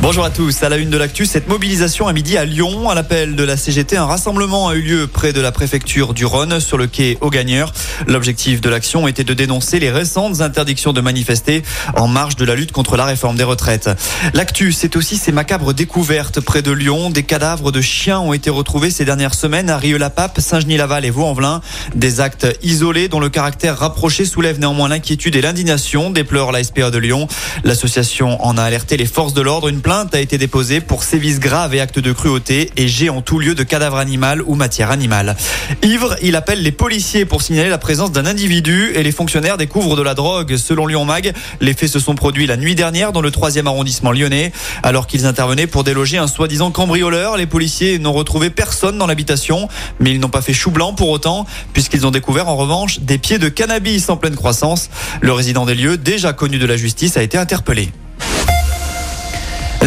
Bonjour à tous. À la une de l'actu, cette mobilisation à midi à Lyon, à l'appel de la CGT, un rassemblement a eu lieu près de la préfecture du Rhône sur le quai aux Gagneurs. L'objectif de l'action était de dénoncer les récentes interdictions de manifester en marge de la lutte contre la réforme des retraites. L'actu, c'est aussi ces macabres découvertes près de Lyon. Des cadavres de chiens ont été retrouvés ces dernières semaines à Rieux-la-Pape, Saint-Genis-Laval et Vaux-en-Velin. Des actes isolés dont le caractère rapproché soulève néanmoins l'inquiétude et l'indignation, déplore la SPA de Lyon. L'association en a alerté les forces de l'ordre. Plainte a été déposée pour sévices graves et actes de cruauté et jet en tout lieu de cadavres animal ou matière animale. Ivre, il appelle les policiers pour signaler la présence d'un individu et les fonctionnaires découvrent de la drogue. Selon Lyon Mag, les faits se sont produits la nuit dernière dans le 3 arrondissement lyonnais. Alors qu'ils intervenaient pour déloger un soi-disant cambrioleur, les policiers n'ont retrouvé personne dans l'habitation, mais ils n'ont pas fait chou blanc pour autant, puisqu'ils ont découvert en revanche des pieds de cannabis en pleine croissance. Le résident des lieux, déjà connu de la justice, a été interpellé.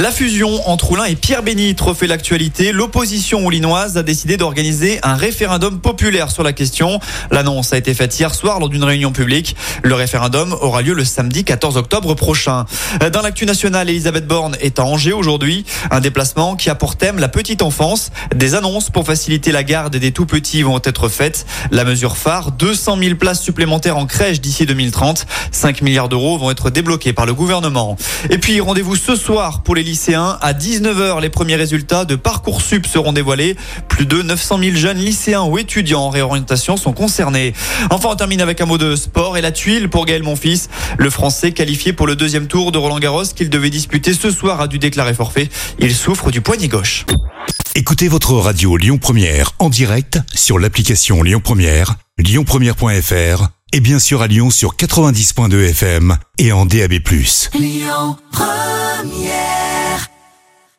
La fusion entre Oulin et Pierre Bénite refait l'actualité. L'opposition oulinoise a décidé d'organiser un référendum populaire sur la question. L'annonce a été faite hier soir lors d'une réunion publique. Le référendum aura lieu le samedi 14 octobre prochain. Dans l'actu nationale, Elisabeth Borne est à Angers aujourd'hui. Un déplacement qui a pour thème la petite enfance. Des annonces pour faciliter la garde des tout petits vont être faites. La mesure phare, 200 000 places supplémentaires en crèche d'ici 2030. 5 milliards d'euros vont être débloqués par le gouvernement. Et puis, rendez-vous ce soir pour les lycéens. À 19h, les premiers résultats de Parcoursup seront dévoilés. Plus de 900 000 jeunes lycéens ou étudiants en réorientation sont concernés. Enfin, on termine avec un mot de sport et la tuile pour Gaël Monfils. Le Français qualifié pour le deuxième tour de Roland Garros qu'il devait disputer ce soir a dû déclarer forfait. Il souffre du poignet gauche. Écoutez votre radio Lyon Première en direct sur l'application Lyon Première, lyonpremière.fr et bien sûr à Lyon sur 90.2 FM et en DAB+. Lyon Première